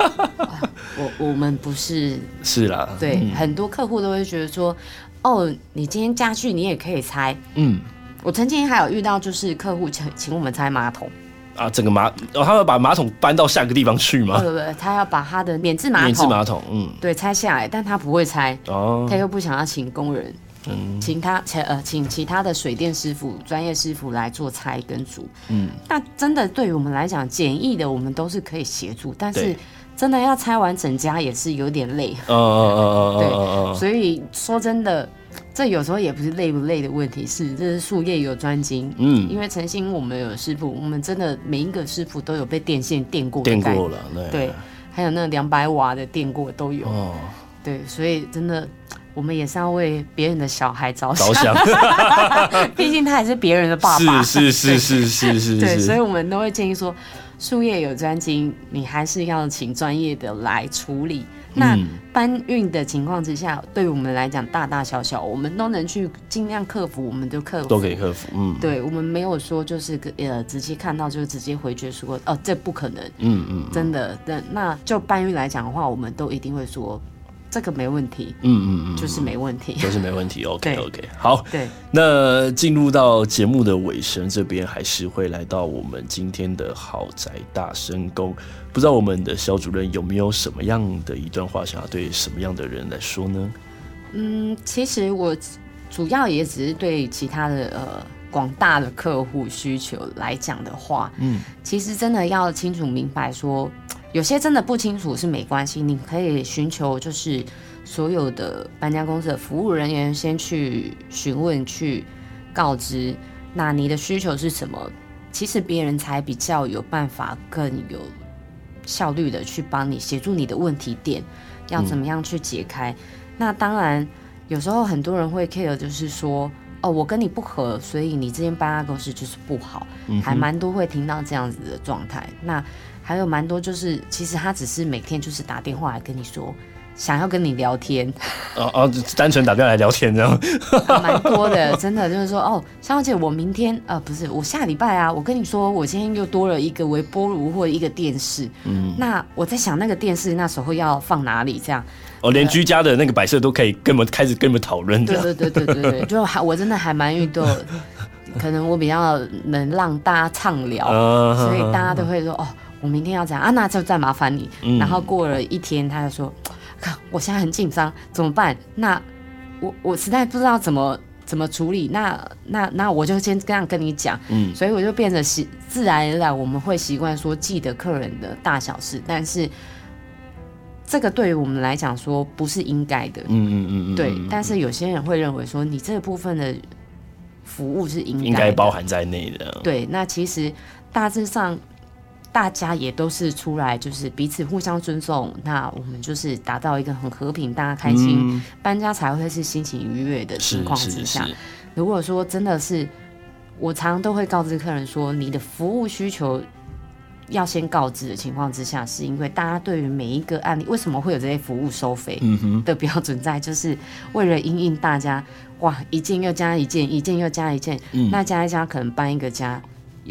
我我们不是是啦，对，嗯、很多客户都会觉得说，哦，你今天家具你也可以拆，嗯，我曾经还有遇到，就是客户请请我们拆马桶。啊，整个马，哦，他要把马桶搬到下个地方去吗？对对对，他要把他的免治马桶，免治马桶，嗯，对，拆下来，但他不会拆，哦，他又不想要请工人。嗯，请他请呃请其他的水电师傅、专业师傅来做拆跟组。嗯，那真的对于我们来讲，简易的我们都是可以协助，但是真的要拆完整家也是有点累。哦哦哦哦 对，所以说真的，这有时候也不是累不累的问题，是这是术业有专精。嗯，因为诚心我们有师傅，我们真的每一个师傅都有被电线电过的，电过了，对，对，还有那两百瓦的电过都有。哦，对，所以真的。我们也是要为别人的小孩着想，毕竟他也是别人的爸爸。是是是是是是。对，所以我们都会建议说，术业有专精，你还是要请专业的来处理。那搬运的情况之下，对于我们来讲，大大小小，我们都能去尽量克服，我们就克服，都可以克服。嗯，对，我们没有说就是呃，直接看到就直接回绝说，哦，这不可能。嗯嗯，真的，那那就搬运来讲的话，我们都一定会说。这个没问题，嗯嗯嗯，就是没问题，就是没问题。OK OK，好，对。那进入到节目的尾声，这边还是会来到我们今天的豪宅大声宫，不知道我们的肖主任有没有什么样的一段话想要对什么样的人来说呢？嗯，其实我主要也只是对其他的呃广大的客户需求来讲的话，嗯，其实真的要清楚明白说。有些真的不清楚是没关系，你可以寻求就是所有的搬家公司的服务人员先去询问、去告知，那你的需求是什么？其实别人才比较有办法更有效率的去帮你协助你的问题点，要怎么样去解开。那当然，有时候很多人会 care，就是说，哦，我跟你不合，所以你这间搬家公司就是不好，还蛮多会听到这样子的状态。那还有蛮多就是，其实他只是每天就是打电话来跟你说。想要跟你聊天，哦哦，单纯打电话来聊天这样，蛮多的，真的就是说，哦，香蕉姐，我明天呃不是，我下礼拜啊，我跟你说，我今天又多了一个微波炉或一个电视，嗯，那我在想那个电视那时候要放哪里这样，哦，连居家的那个摆设都可以跟我们开始跟我们讨论，对对对对对对，就还我真的还蛮遇到，可能我比较能让大家畅聊，所以大家都会说，哦，我明天要这样啊，那就再麻烦你，然后过了一天他就说。我现在很紧张，怎么办？那我我实在不知道怎么怎么处理。那那那我就先这样跟你讲，嗯，所以我就变得习自然而然我们会习惯说记得客人的大小事，但是这个对于我们来讲说不是应该的，嗯嗯嗯，对。但是有些人会认为说你这部分的服务是应该应该包含在内的，对。那其实大致上。大家也都是出来，就是彼此互相尊重，那我们就是达到一个很和平、大家开心、嗯、搬家才会是心情愉悦的情况之下。如果说真的是，我常常都会告知客人说，你的服务需求要先告知的情况之下，是因为大家对于每一个案例，为什么会有这些服务收费的标准在，就是为了因应大家哇，一件又加一件，一件又加一件，嗯、那加一加可能搬一个家。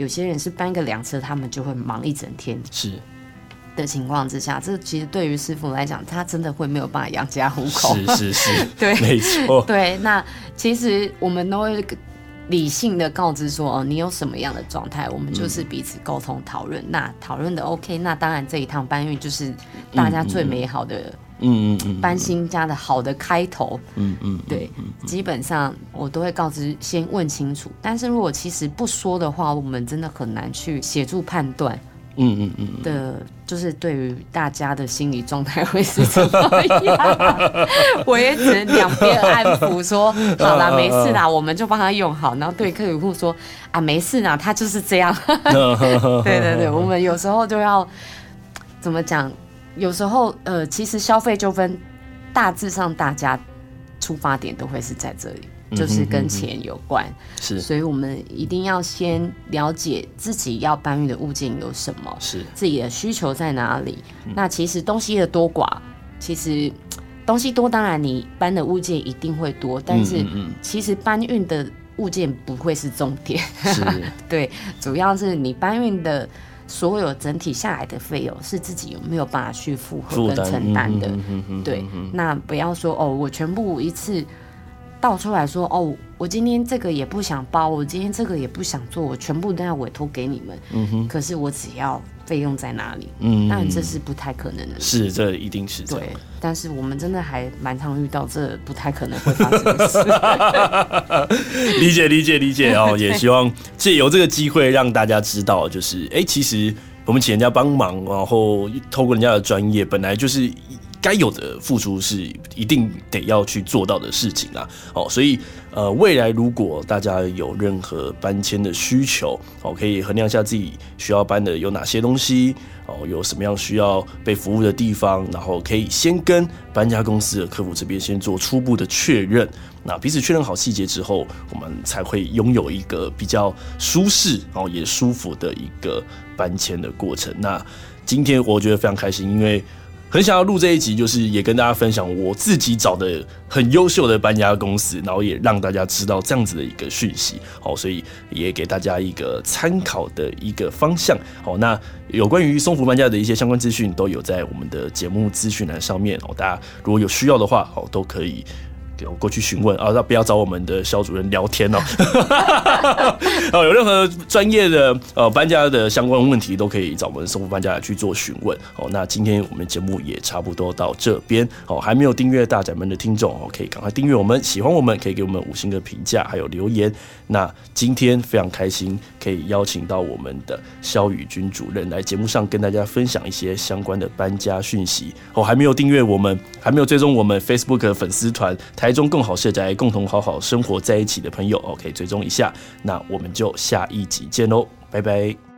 有些人是搬个两车，他们就会忙一整天。是的情况之下，这其实对于师傅来讲，他真的会没有办法养家糊口。是是是，对，没错。对，那其实我们都会理性的告知说，哦，你有什么样的状态，我们就是彼此沟通讨论。嗯、那讨论的 OK，那当然这一趟搬运就是大家最美好的。嗯嗯嗯嗯，搬新家的好的开头，嗯嗯，对，基本上我都会告知先问清楚，但是如果其实不说的话，我们真的很难去协助判断，嗯嗯嗯。的，就是对于大家的心理状态会是怎么样，我也只能两边安抚说，好啦，没事啦，我们就帮他用好，然后对客户说啊，没事啦，他就是这样，对对对，我们有时候就要怎么讲？有时候，呃，其实消费纠纷大致上大家出发点都会是在这里，就是跟钱有关。是，所以我们一定要先了解自己要搬运的物件有什么，是自己的需求在哪里。嗯、那其实东西的多寡，其实 东西多，当然你搬的物件一定会多，但是其实搬运的物件不会是重点。是，对，主要是你搬运的。所有整体下来的费用是自己有没有办法去负荷跟承担的？对，那不要说哦，我全部一次倒出来说哦，我今天这个也不想包，我今天这个也不想做，我全部都要委托给你们。嗯哼，可是我只要费用在哪里？嗯，当然这是不太可能的。是，这一定是对。但是我们真的还蛮常遇到这不太可能会发生的事。理解理解理解哦，也希望借由这个机会让大家知道，就是哎、欸，其实我们请人家帮忙，然后透过人家的专业，本来就是该有的付出是一定得要去做到的事情啊。哦，所以呃，未来如果大家有任何搬迁的需求，哦，可以衡量一下自己需要搬的有哪些东西。哦，有什么样需要被服务的地方，然后可以先跟搬家公司的客服这边先做初步的确认。那彼此确认好细节之后，我们才会拥有一个比较舒适哦也舒服的一个搬迁的过程。那今天我觉得非常开心，因为。很想要录这一集，就是也跟大家分享我自己找的很优秀的搬家公司，然后也让大家知道这样子的一个讯息，好，所以也给大家一个参考的一个方向，好，那有关于松福搬家的一些相关资讯都有在我们的节目资讯栏上面，哦，大家如果有需要的话，好，都可以。我过去询问啊，那不要找我们的肖主任聊天哦。哦，有任何专业的呃搬家的相关问题，都可以找我们松福搬家来去做询问。哦，那今天我们节目也差不多到这边。哦，还没有订阅大宅门的听众哦，可以赶快订阅我们。喜欢我们可以给我们五星的评价，还有留言。那今天非常开心，可以邀请到我们的肖宇君主任来节目上跟大家分享一些相关的搬家讯息。哦，还没有订阅我们，还没有追踪我们 Facebook 粉丝团台。台中更好社宅，共同好好生活在一起的朋友，OK，追踪一下，那我们就下一集见喽，拜拜。